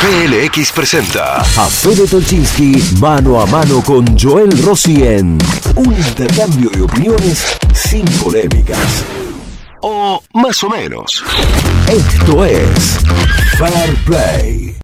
PLX presenta a Fede Tolchinsky mano a mano con Joel Rossi en un intercambio de opiniones sin polémicas. o más o menos. Esto es Fair Play.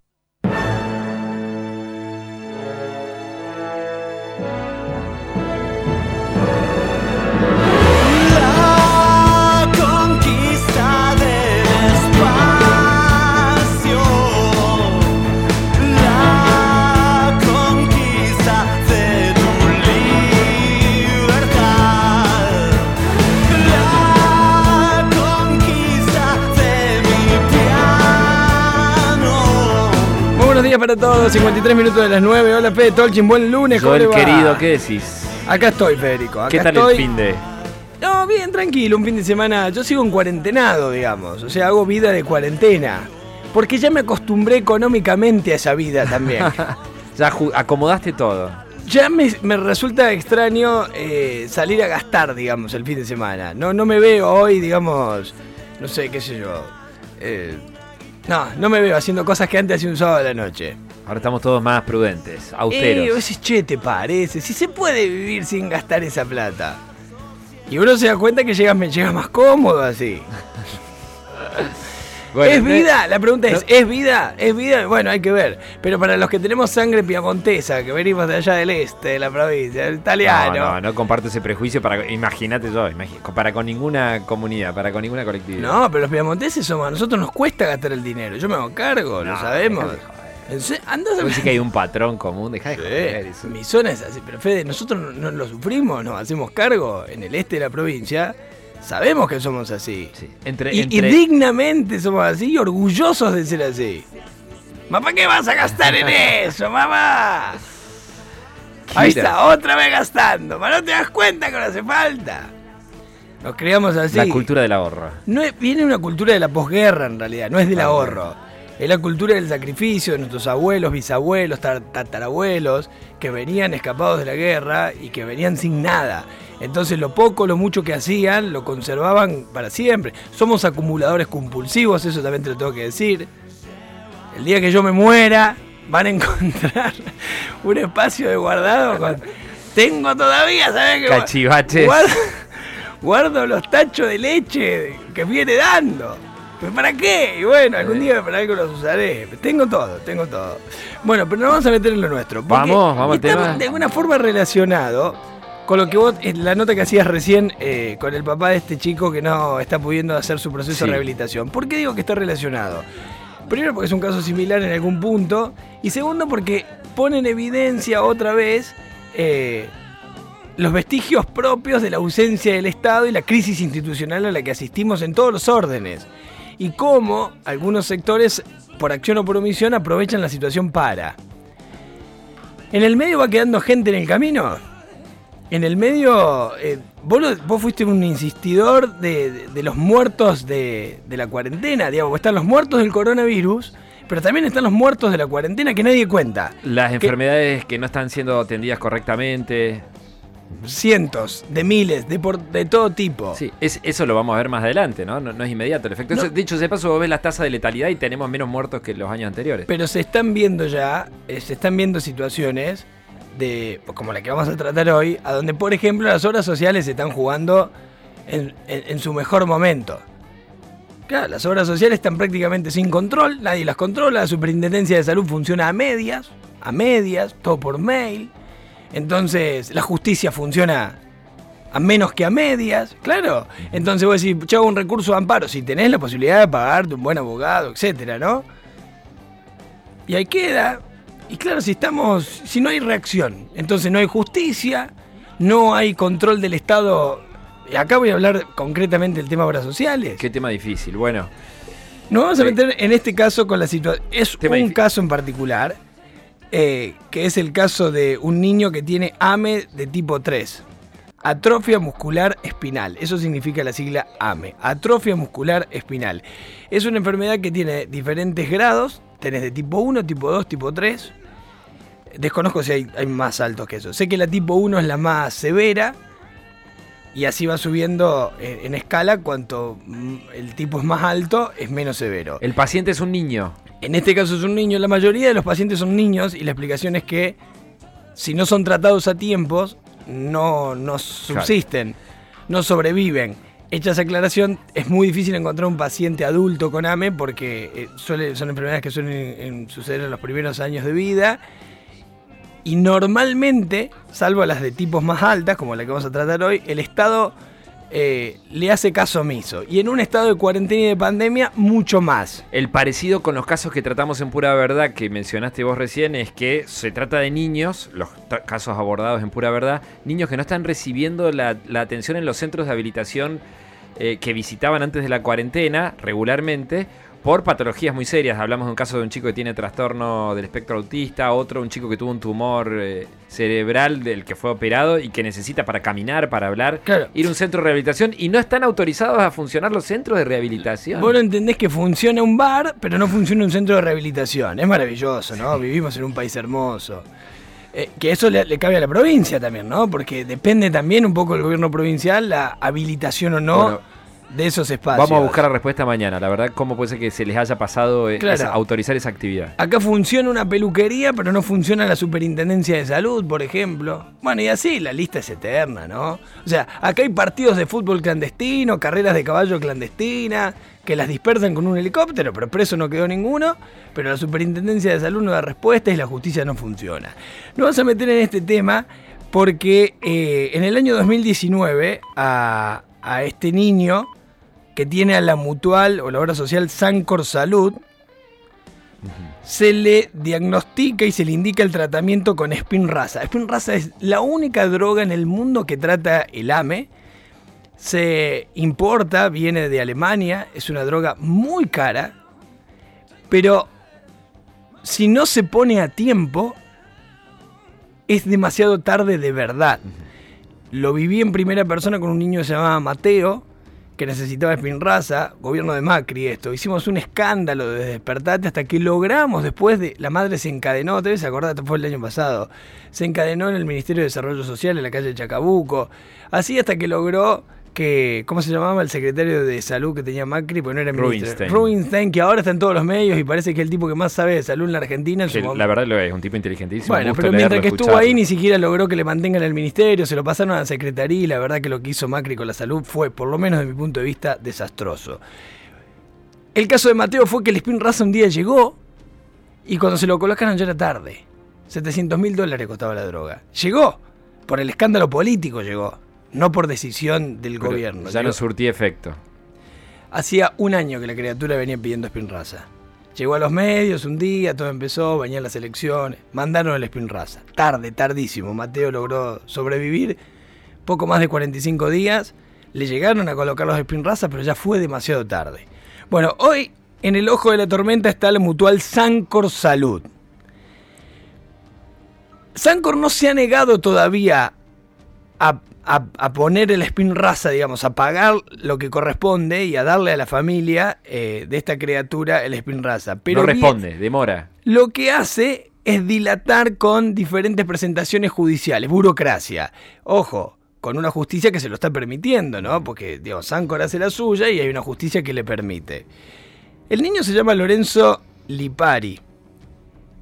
Buenos días para todos, 53 minutos de las 9. Hola Fede Tolchin, buen lunes, ¿cómo le Joel querido, ¿qué decís? Acá estoy, Federico. Acá ¿Qué tal estoy. el fin de? No, bien, tranquilo, un fin de semana. Yo sigo en cuarentenado, digamos. O sea, hago vida de cuarentena. Porque ya me acostumbré económicamente a esa vida también. Ya acomodaste todo. ya me, me resulta extraño eh, salir a gastar, digamos, el fin de semana. No, no me veo hoy, digamos, no sé, qué sé yo. eh, no, no me veo haciendo cosas que antes hacía un sábado a la noche. Ahora estamos todos más prudentes, Eh, austeros. vos decís, che, ¿te parece? Si se puede vivir sin gastar esa plata. Y uno se da cuenta que llega, me llega más cómodo así. Bueno, ¿Es vida? La pregunta es, ¿es vida? ¿Es vida? Bueno, hay que ver. Pero para los que tenemos sangre piamontesa, que venimos de allá del este, de la provincia, del italiano. No, no, no comparto ese prejuicio para. Imagínate yo, para con ninguna comunidad, para con ninguna colectividad. No, pero los piamonteses somos, a nosotros nos cuesta gastar el dinero. Yo me hago cargo, lo No, sabemos. En se- andás a- decís que hay un patrón común, deja de joder. Sí, eso. mi zona es así, pero Fede, nosotros no, no lo sufrimos, nos hacemos cargo en el este de la provincia, sabemos que somos así. Sí, Entre, Y, dignamente somos así y orgullosos de ser así. ¿Mamá qué vas a gastar en eso, mamá? Ahí está, otra vez gastando, ¿ma no te das cuenta que no hace falta? Nos criamos así. la cultura del ahorro. No es- viene una cultura de la posguerra en realidad, no es del Ah, ahorro. Es la cultura del sacrificio de nuestros abuelos, bisabuelos, tar- tatarabuelos, que venían escapados de la guerra y que venían sin nada. Entonces lo poco, lo mucho que hacían, lo conservaban para siempre. Somos acumuladores compulsivos, eso también te lo tengo que decir. El día que yo me muera, van a encontrar un espacio de guardado con... Tengo todavía, ¿sabes qué? Cachivaches. Guardo, guardo los tachos de leche que viene dando. ¿Pero para qué? Y bueno, algún día para algo los usaré. Tengo todo, tengo todo. Bueno, pero nos vamos a meter en lo nuestro. Vamos, vamos está tema. de alguna forma relacionado con lo que vos, en la nota que hacías recién eh, con el papá de este chico que no está pudiendo hacer su proceso Sí. de rehabilitación. ¿Por qué digo que está relacionado? Primero porque es un caso similar en algún punto. Y segundo porque pone en evidencia otra vez eh, los vestigios propios de la ausencia del Estado y la crisis institucional a la que asistimos en todos los órdenes. Y cómo algunos sectores, por acción o por omisión, aprovechan la situación para. En el medio va quedando gente en el camino. En el medio, eh, vos, lo- vos fuiste un insistidor de, de- de los muertos de, de la cuarentena, digamos, están los muertos del coronavirus, pero también están los muertos de la cuarentena que nadie cuenta. Las Que- enfermedades que no están siendo atendidas correctamente. Cientos, de miles, de, por- de todo tipo. Sí, es, eso lo vamos a ver más adelante, ¿no? No, no es inmediato el efecto. No. Eso, dicho de paso, vos ves las tasas de letalidad y tenemos menos muertos que los años anteriores. Pero se están viendo ya, eh, se están viendo situaciones de, como la que vamos a tratar hoy, a donde, por ejemplo, las obras sociales se están jugando en, en- en su mejor momento. Claro, las obras sociales están prácticamente sin control, nadie las controla, la superintendencia de salud funciona a medias, a medias, todo por mail. Entonces, la justicia funciona a menos que a medias, claro. Entonces vos decís, yo hago un recurso de amparo, si tenés la posibilidad de pagarte un buen abogado, etcétera, ¿no? Y ahí queda. Y claro, si estamos. Si no hay reacción, entonces no hay justicia, no hay control del Estado. Y acá voy a hablar concretamente del tema de obras sociales. Qué tema difícil. Bueno, Nos vamos a meter en este caso con la situación. Es Tema un caso en particular, eh, que es el caso de un niño que tiene AME de tipo 3. Atrofia muscular espinal. Eso significa la sigla AME. Atrofia muscular espinal. Es una enfermedad que tiene diferentes grados. Tenés de tipo 1, tipo 2, tipo 3. Desconozco si hay, hay más altos que eso. Sé que la tipo 1 es la más severa. Y así va subiendo en, en escala. Cuanto el tipo es más alto, es menos severo. el paciente es un niño. En este caso es un niño, la mayoría de los pacientes son niños y la explicación es que si no son tratados a tiempos, no, no subsisten, no sobreviven. Hecha esa aclaración, es muy difícil encontrar un paciente adulto con AME porque eh, suele- son enfermedades que suelen en- suceder en los primeros años de vida. Y normalmente, salvo las de tipos más altas, como la que vamos a tratar hoy, el Estado eh, le hace caso omiso. Y en un estado de cuarentena y de pandemia, mucho más. El parecido con los casos que tratamos en Pura Verdad, que mencionaste vos recién, es que se trata de niños, los casos abordados en Pura Verdad, niños que no están recibiendo la, la atención en los centros de habilitación eh, que visitaban antes de la cuarentena regularmente por patologías muy serias. Hablamos de un caso de un chico que tiene trastorno del espectro autista, otro un chico que tuvo un tumor eh, cerebral del que fue operado y que necesita para caminar, para hablar, Claro. ir a un centro de rehabilitación y no están autorizados a funcionar los centros de rehabilitación. Vos no entendés que funciona un bar, pero no funciona un centro de rehabilitación. Es maravilloso, ¿no? Vivimos en un país hermoso. Eh, que eso le, le cabe a la provincia también, ¿no? Porque depende también un poco del gobierno provincial la habilitación o no Bueno, de esos espacios. Vamos a buscar la respuesta mañana. La verdad, ¿cómo puede ser que se les haya pasado eh, Claro. esa- autorizar esa actividad? Acá funciona una peluquería, pero no funciona la superintendencia de salud, por ejemplo. Bueno, y así la lista es eterna, ¿no? O sea, acá hay partidos de fútbol clandestino, carreras de caballo clandestina, que las dispersan con un helicóptero, pero preso no quedó ninguno. Pero la superintendencia de salud no da respuesta y la justicia no funciona. Nos vamos a meter en este tema porque eh, en el año 2019 a, a este niño que tiene a la mutual o la obra social Sancor Salud, se le diagnostica y se le indica el tratamiento con Spinraza. Spinraza es la única droga en el mundo que trata el AME. Se importa, viene de Alemania, es una droga muy cara, pero si no se pone a tiempo, es demasiado tarde de verdad. Lo viví en primera persona con un niño que se llamaba Mateo, que necesitaba Spinraza, gobierno de Macri esto. Hicimos un escándalo desde Despertate hasta que logramos, después de... La madre se encadenó, te debes acordar, fue el año pasado. Se encadenó en el Ministerio de Desarrollo Social en la calle Chacabuco. Así hasta que logró que... ¿Cómo se llamaba el secretario de salud que tenía Macri? Porque no era ministro. Rubinstein. Rubinstein, que ahora está en todos los medios y parece que es el tipo que más sabe de salud en la Argentina. En su la verdad lo es, un tipo inteligentísimo. Bueno, pero mientras leerlo, que estuvo escucharlo. ahí ni siquiera logró que le mantengan el ministerio, se lo pasaron a la secretaría y la verdad que lo que hizo Macri con la salud fue, por lo menos de mi punto de vista, desastroso. El caso de Mateo fue que el Spin Raza un día llegó y cuando se lo colocaron ya era tarde. 700 mil dólares costaba la droga. Llegó, por el escándalo político llegó, no por decisión del Pero gobierno. Ya no surtía efecto. Hacía un año que la criatura venía pidiendo Spinraza. Llegó a los medios un día, todo empezó, venían las elecciones, mandaron el Spinraza. Tarde, tardísimo. Mateo logró sobrevivir poco más de 45 días. Le llegaron a colocar los Spinraza, pero ya fue demasiado tarde. Bueno, hoy en el ojo de la tormenta está la mutual Sancor Salud. Sancor no se ha negado todavía a, a- a poner el spin raza, digamos, a pagar lo que corresponde y a darle a la familia eh, de esta criatura el spin raza. Pero no bien, responde, demora. lo que hace es dilatar con diferentes presentaciones judiciales, burocracia. Ojo, con una justicia que se lo está permitiendo, ¿no? Porque, digamos, Sancor hace la suya y hay una justicia que le permite. El niño se llama Lorenzo Lipari.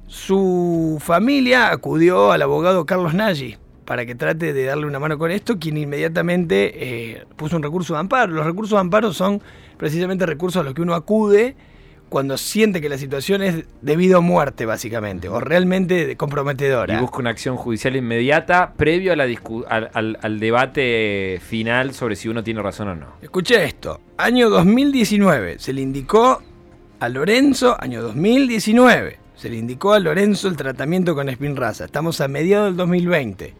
Su familia acudió al abogado Carlos Nagy para que trate de darle una mano con esto, quien inmediatamente eh, puso un recurso de amparo. Los recursos de amparo son precisamente recursos a los que uno acude cuando siente que la situación es debido a muerte, básicamente, o realmente comprometedora. Y busca una acción judicial inmediata previo a la discu- al, al- al debate final sobre si uno tiene razón o no. Escuché esto. Año 2019. Se le indicó a Lorenzo, año 2019. Se le indicó a Lorenzo el tratamiento con Spinraza. Estamos a mediados del 2020.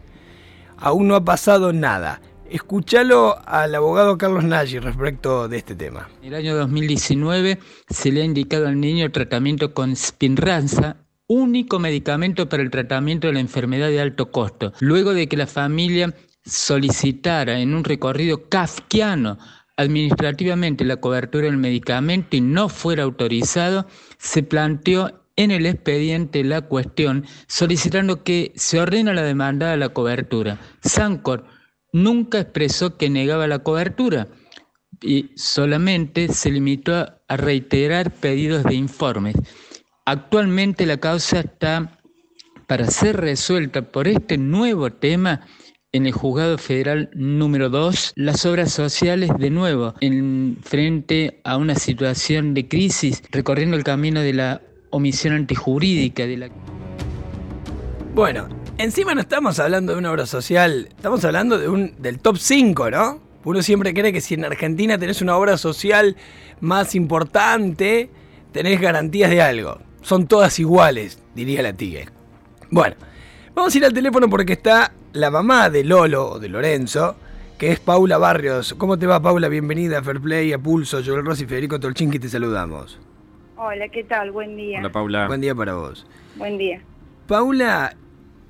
Aún no ha pasado nada. Escuchalo al abogado Carlos Nagy respecto de este tema. En el año 2019 se le ha indicado al niño el tratamiento con Spinraza, único medicamento para el tratamiento de la enfermedad de alto costo. Luego de que la familia solicitara en un recorrido kafkiano administrativamente la cobertura del medicamento y no fuera autorizado, se planteó en el expediente la cuestión solicitando que se ordena la demanda de la cobertura. Sancor nunca expresó que negaba la cobertura y solamente se limitó a- a reiterar pedidos de informes. Actualmente la causa está para ser resuelta por este nuevo tema en el juzgado federal número 2, las obras sociales de nuevo, en frente a una situación de crisis, recorriendo el camino de la omisión antijurídica, de la Bueno, encima no estamos hablando de una obra social, estamos hablando de un, del top 5, ¿no? Uno siempre cree que si en Argentina tenés una obra social más importante, tenés garantías de algo. Son todas iguales, diría la Tigue. Bueno, vamos a ir al teléfono porque está la mamá de Lolo o de Lorenzo, que es Paula Barrios. ¿Cómo te va, Paula? Bienvenida a Fair Play, a Pulso, Joel Rossi y Federico Tolchinqui, te saludamos. Hola, ¿qué tal? Buen día. Hola Paula. Buen día para vos. Buen día. Paula,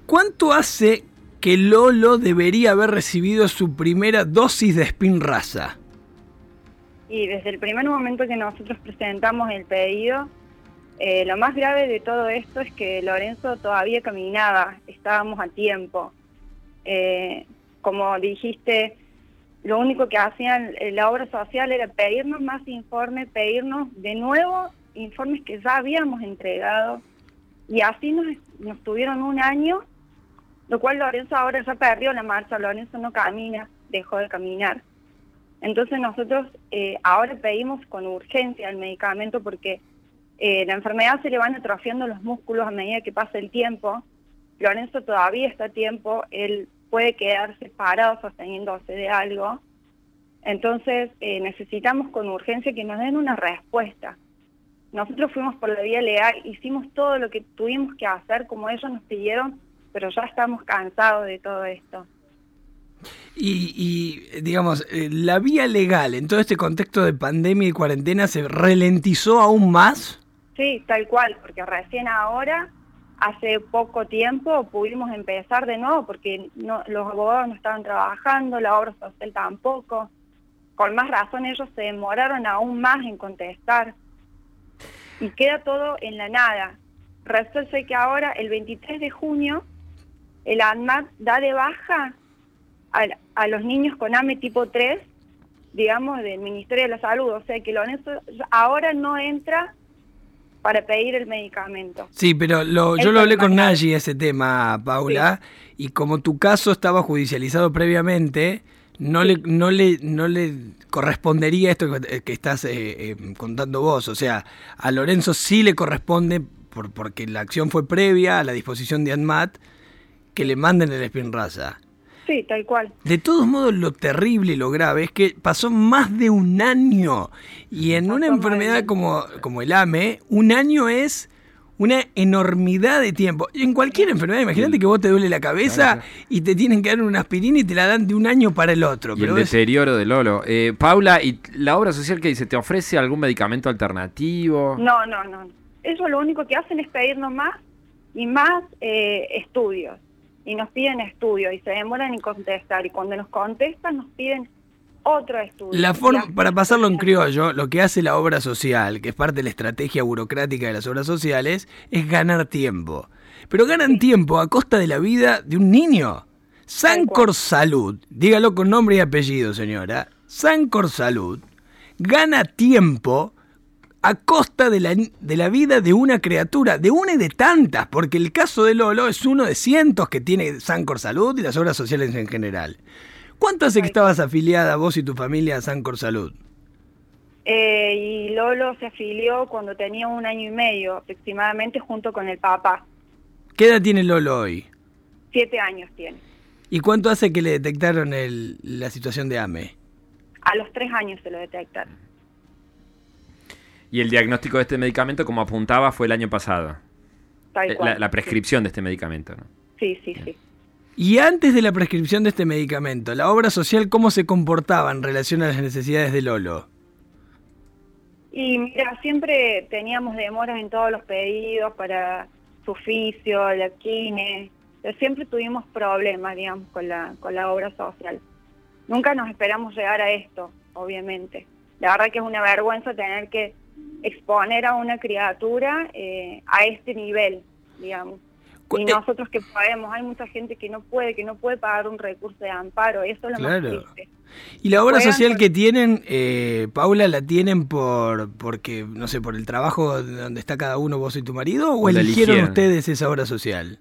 ¿cuánto hace que Lolo debería haber recibido su primera dosis de spin raza? Y desde el primer momento que nosotros presentamos el pedido, eh, lo más grave de todo esto es que Lorenzo todavía caminaba, estábamos a tiempo. Eh, como dijiste, lo único que hacían eh, la obra social era pedirnos más informes, pedirnos de nuevo informes que ya habíamos entregado. Y así nos, nos tuvieron un año, lo cual Lorenzo ahora ya perdió la marcha, Lorenzo no camina, dejó de caminar. Entonces nosotros eh, ahora pedimos con urgencia el medicamento porque eh, la enfermedad se le van atrofiando los músculos a medida que pasa el tiempo. Lorenzo todavía está a tiempo, él puede quedarse parado sosteniéndose de algo. Entonces eh, necesitamos con urgencia que nos den una respuesta. Nosotros fuimos por la vía legal, hicimos todo lo que tuvimos que hacer como ellos nos pidieron, pero ya estamos cansados de todo esto. Y, y, digamos, eh, la vía legal en todo este contexto de pandemia y cuarentena se ralentizó aún más. Sí, tal cual, porque recién ahora, hace poco tiempo, pudimos empezar de nuevo porque no, los abogados no estaban trabajando, la obra social tampoco. Con más razón ellos se demoraron aún más en contestar. Y queda todo en la nada. Resulta que ahora, el 23 de junio, el ANMAT da de baja a, a los niños con AME tipo 3, digamos, del Ministerio de la Salud. O sea que Lorenzo ahora no entra para pedir el medicamento. Sí, pero lo, yo lo hablé con. Nayi ese tema, Paula, y como tu caso estaba judicializado previamente, no le, no le, no le correspondería esto que, que estás eh, eh, contando vos. O sea, a Lorenzo sí le corresponde, por, porque la acción fue previa a la disposición de ANMAT, que le manden el spin raza. Sí, tal cual. De todos modos, lo terrible y lo grave es que pasó más de un año. Y en una Pasó enfermedad como, como el AME, un año es una enormidad de tiempo. En cualquier enfermedad, imagínate que vos te duele la cabeza y te tienen que dar una aspirina y te la dan de un año para el otro. Y el Pero es- deterioro de Lolo. Eh, Paula, ¿y la obra social que dice? ¿Te ofrece algún medicamento alternativo? No, no, no. Ellos lo único que hacen es pedirnos más y más eh, estudios. Y nos piden estudios y se demoran en contestar. Y cuando nos contestan nos piden otro estudio. La forma, para pasarlo en criollo, lo que hace la obra social, que es parte de la estrategia burocrática de las obras sociales, es ganar tiempo. Pero ganan tiempo a costa de la vida de un niño. Sancor Salud, dígalo con nombre y apellido, señora. Sancor Salud gana tiempo a costa de la, de la vida de una criatura, de una y de tantas, porque el caso de Lolo es uno de cientos que tiene Sancor Salud y las obras sociales en general. ¿Cuánto hace que estabas afiliada vos y tu familia a Sancor Salud? Eh, y Lolo se afilió cuando tenía un año y medio aproximadamente junto con el papá. ¿Qué edad tiene Lolo hoy? Siete años tiene. ¿Y cuánto hace que le detectaron el- la situación de AME? A los tres años se lo detectaron. Y el diagnóstico de este medicamento, como apuntaba, fue el año pasado. Tal Eh, cual. La, la prescripción de este medicamento, ¿no? Sí, sí, sí. Y antes de la prescripción de este medicamento, ¿la obra social cómo se comportaba en relación a las necesidades de Lolo? Y mira, siempre teníamos demoras en todos los pedidos para su oficio, la quine. Siempre tuvimos problemas, digamos, con la, con la obra social. Nunca nos esperamos llegar a esto, obviamente. La verdad que es una vergüenza tener que exponer a una criatura eh, a este nivel, digamos. Y eh, nosotros que podemos, hay mucha gente que no puede, que no puede pagar un recurso de amparo, eso es lo Claro. más triste. Y la obra social que tienen, eh, Paula, ¿la tienen por, porque, no sé, por el trabajo de donde está cada uno, vos y tu marido? ¿O eligieron eligieron. ustedes esa obra social?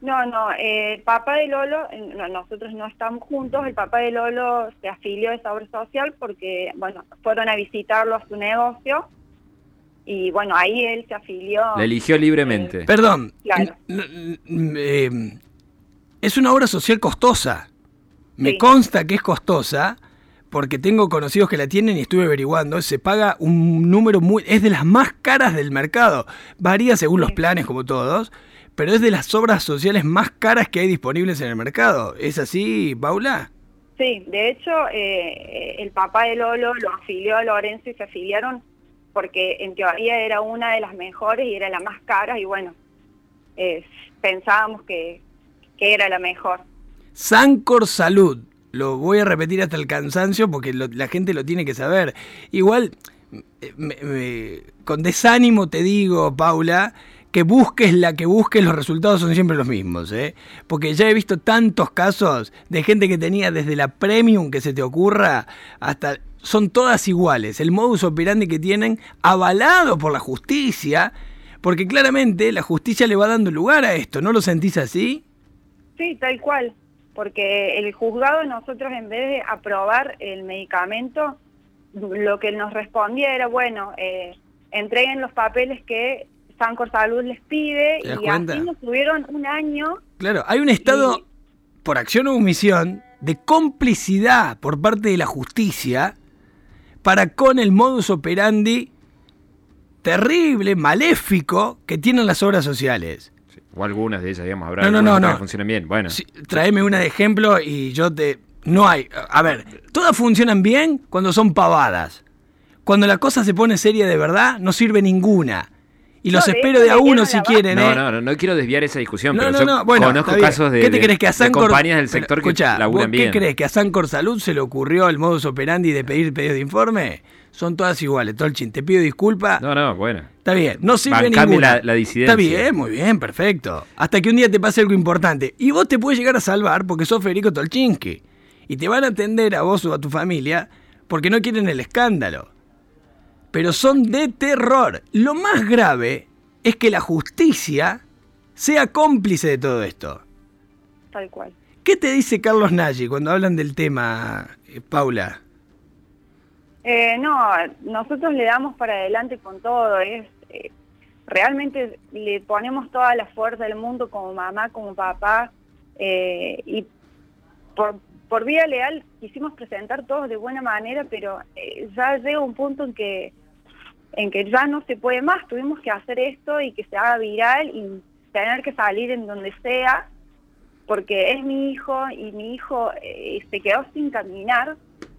No, no, eh, el papá de Lolo, eh, no, nosotros no estamos juntos, el papá de Lolo se afilió a esa obra social porque, bueno, fueron a visitarlo a su negocio y, bueno, ahí él se afilió. La eligió libremente. Perdón, Claro. eh, es una obra social costosa. Me Sí. consta que es costosa porque tengo conocidos que la tienen y estuve averiguando. Se paga un número muy... Es de las más caras del mercado. Varía según los planes, como todos, pero es de las obras sociales más caras que hay disponibles en el mercado. ¿Es así, Paula? Sí, de hecho, eh, el papá de Lolo lo afilió a Lorenzo y se afiliaron porque en teoría era una de las mejores y era la más cara y bueno, eh, pensábamos que, que era la mejor. Sancor Salud. Lo voy a repetir hasta el cansancio porque la gente lo tiene que saber. Igual, me- con desánimo te digo, Paula, que busques la que busques, los resultados son siempre los mismos. ¿eh? Porque ya he visto tantos casos de gente que tenía desde la premium que se te ocurra hasta... Son todas iguales. El modus operandi que tienen, avalado por la justicia, porque claramente la justicia le va dando lugar a esto. ¿No lo sentís así? Sí, tal cual, porque el juzgado nosotros en vez de aprobar el medicamento, lo que nos respondía era, bueno, eh, entreguen los papeles que Sancor Salud les pide ¿Te das y cuenta? así nos tuvieron un año. Claro, hay un estado, Y- por acción o omisión, de complicidad por parte de la justicia para con el modus operandi terrible, maléfico que tienen las obras sociales. Sí, O algunas de ellas, digamos, habrá No, no, no, no. funcionan bien. Bueno, Sí, tráeme una de ejemplo y yo te... No hay... A ver, todas funcionan bien cuando son pavadas. Cuando la cosa se pone seria de verdad, no sirve ninguna. Y los No, de espero de a uno si quieren, no, ¿eh? no, no, no quiero desviar esa discusión, No, pero no, yo no, bueno, conozco casos de, ¿Qué te de- crees que a de Sancor, compañías del Pero, sector escuchá, que laburan ¿vos bien. ¿Qué crees que a Sancor Salud se le ocurrió el modus operandi de pedir pedidos de informe? Son todas iguales, Tolchin. Te pido disculpas. No, no, bueno. Está bien, no sirve Bancame ninguna. la- la disidencia. Está bien, muy bien, perfecto. Hasta que un día te pase algo importante. Y vos te puedes llegar a salvar porque sos Federico Tolchinsky. Y te van a atender a vos o a tu familia porque no quieren el escándalo. Pero son de terror. Lo más grave es que la justicia sea cómplice de todo esto. Tal cual. ¿Qué te dice Carlos Nagy cuando hablan del tema, eh, Paula? Eh, no, nosotros le damos para adelante con todo, es eh, realmente le ponemos toda la fuerza del mundo como mamá, como papá, eh, y por, por vía leal quisimos presentar todos de buena manera, pero eh, ya llega un punto en que en que ya no se puede más, tuvimos que hacer esto y que se haga viral y tener que salir en donde sea, porque es mi hijo y mi hijo eh, se quedó sin caminar,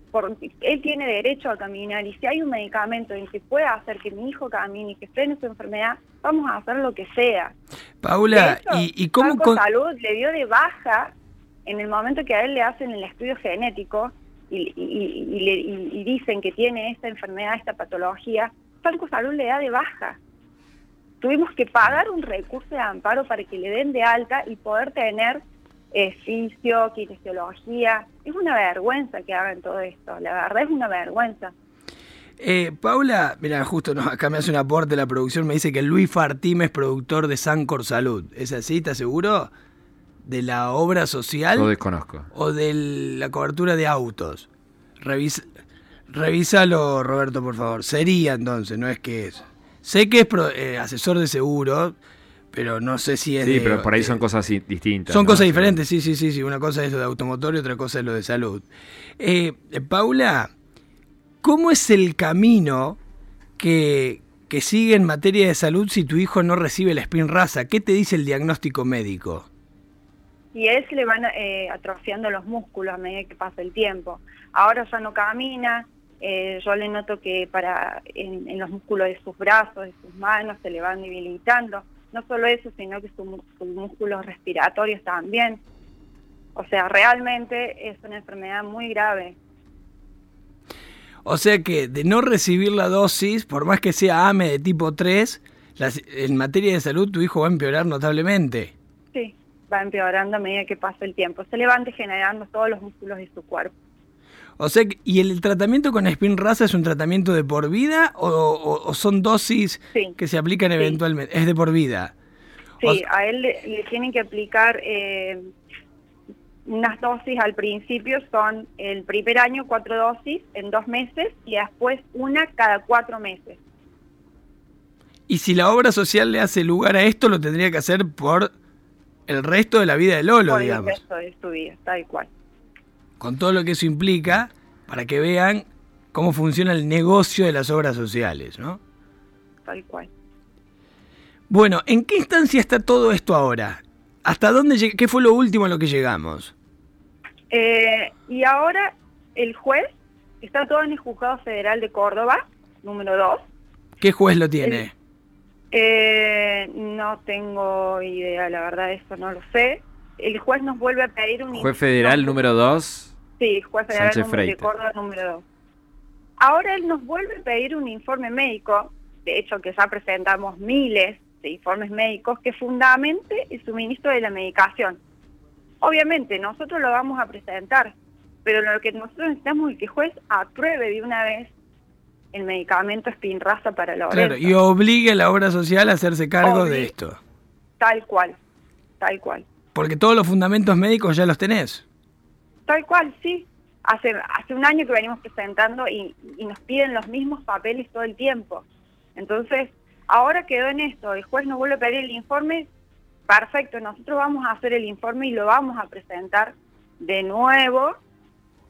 porque él tiene derecho a caminar y si hay un medicamento en que pueda hacer que mi hijo camine y que frene su enfermedad, vamos a hacer lo que sea. Paula, ¿y, y cómo... Banco con- Salud le dio de baja en el momento que a él le hacen el estudio genético y, y- dicen que tiene esta enfermedad, esta patología, Banco Salud le da de baja. Tuvimos que pagar un recurso de amparo para que le den de alta y poder tener eh, fisio, kinesiología. Es una vergüenza que hagan todo esto, la verdad es una vergüenza. Eh, Paula, mira, justo acá me hace un aporte la producción, me dice que Luis Fartime es productor de Sancor Salud. ¿Es así? ¿Estás seguro? ¿De la obra social Lo desconozco. o de la cobertura de autos? Revisa, revísalo, Roberto, por favor. Sería entonces, no es que es. Sé que es pro- eh, asesor de seguros, pero no sé si es Sí, de- pero por ahí de- son cosas distintas. son ¿no? cosas diferentes, sí, sí, sí, sí. Una cosa es lo de automotor y otra cosa es lo de salud. Eh, Paula, ¿cómo es el camino que, que sigue en materia de salud si tu hijo no recibe la spin raza? ¿Qué te dice el diagnóstico médico? Y él se le van eh, atrofiando los músculos a medida que pasa el tiempo. Ahora ya no camina, eh, yo le noto que para en, en los músculos de sus brazos, de sus manos, se le van debilitando. No solo eso, sino que su sus músculos respiratorios también. O sea, realmente es una enfermedad muy grave. O sea que de no recibir la dosis, por más que sea AME de tipo 3, las- en materia de salud tu hijo va a empeorar notablemente. Sí, va empeorando a medida que pasa el tiempo. Se le van degenerando todos los músculos de su cuerpo. O sea, ¿y el tratamiento con Spinraza es un tratamiento de por vida o, o- o son dosis Sí. que se aplican Sí. eventualmente? Es de por vida. O Sí, a él le, le tienen que aplicar eh, unas dosis al principio, son el primer año cuatro dosis en dos meses y después una cada cuatro meses. Y si la obra social le hace lugar a esto, lo tendría que hacer por el resto de la vida de Lolo, por el digamos. resto de su vida, tal cual. Con todo lo que eso implica, para que vean cómo funciona el negocio de las obras sociales, ¿no? Tal cual. Bueno, ¿en qué instancia está todo esto ahora? ¿Hasta dónde ¿Qué fue lo último a lo que llegamos? Eh, y ahora el juez está todo en el Juzgado Federal de Córdoba, número 2. ¿Qué juez lo tiene? Eh, no tengo idea, la verdad, eso no lo sé. El juez nos vuelve a pedir un... Juez federal número 2. Sí, juez federal número- de. Córdoba número 2. Ahora él nos vuelve a pedir un informe médico, de hecho que ya presentamos miles de informes médicos que fundamente el suministro de la medicación. Obviamente nosotros lo vamos a presentar, pero lo que nosotros necesitamos es que el juez apruebe de una vez el medicamento Spinraza para la Claro, y obligue a la obra social a hacerse cargo de esto. Tal cual, tal cual. Porque todos los fundamentos médicos ya los tenés. Tal cual, sí. Hace, hace un año que venimos presentando y, y nos piden los mismos papeles todo el tiempo. Entonces, ahora quedó en esto, el juez nos vuelve a pedir el informe, perfecto, nosotros vamos a hacer el informe y lo vamos a presentar de nuevo,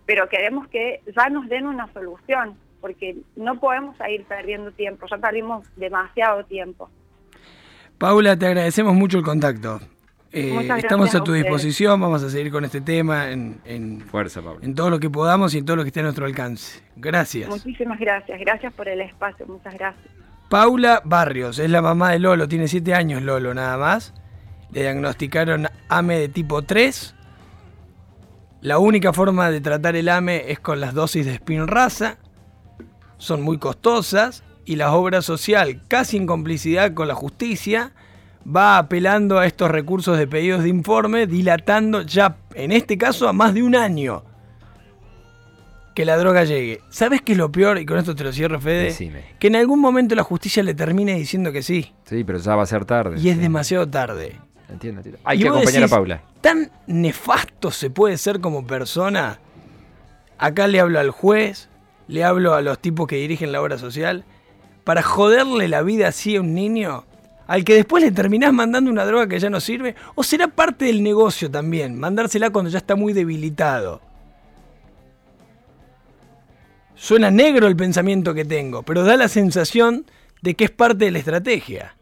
pero queremos que ya nos den una solución, porque no podemos seguir perdiendo tiempo, ya perdimos demasiado tiempo. Paula, te agradecemos mucho el contacto. Eh, estamos a a tu ustedes. disposición, vamos a seguir con este tema en, en- Fuerza, Pablo. en todo lo que podamos y en todo lo que esté a nuestro alcance. Gracias. Muchísimas gracias, gracias por el espacio, muchas gracias. Paula Barrios es la mamá de Lolo, tiene 7 años Lolo nada más. Le diagnosticaron AME de tipo 3. La única forma de tratar el AME es con las dosis de Spinraza. Son muy costosas y la obra social, casi en complicidad con la justicia, va apelando a estos recursos de pedidos de informe, dilatando ya, en este caso, a más de un año que la droga llegue. ¿Sabes qué es lo peor? Y con esto te lo cierro, Fede. Decime. Que en algún momento la justicia le termine diciendo que sí. Sí, pero ya va a ser tarde. Y es Sí. demasiado tarde. Entiendo, entiendo. Hay Y que acompañar decís, a Paula. ¿Tan nefasto se puede ser como persona? Acá le hablo al juez, le hablo a los tipos que dirigen la obra social, para joderle la vida así a un niño, al que después le terminás mandando una droga que ya no sirve, o será parte del negocio también, mandársela cuando ya está muy debilitado. Suena negro el pensamiento que tengo, pero da la sensación de que es parte de la estrategia.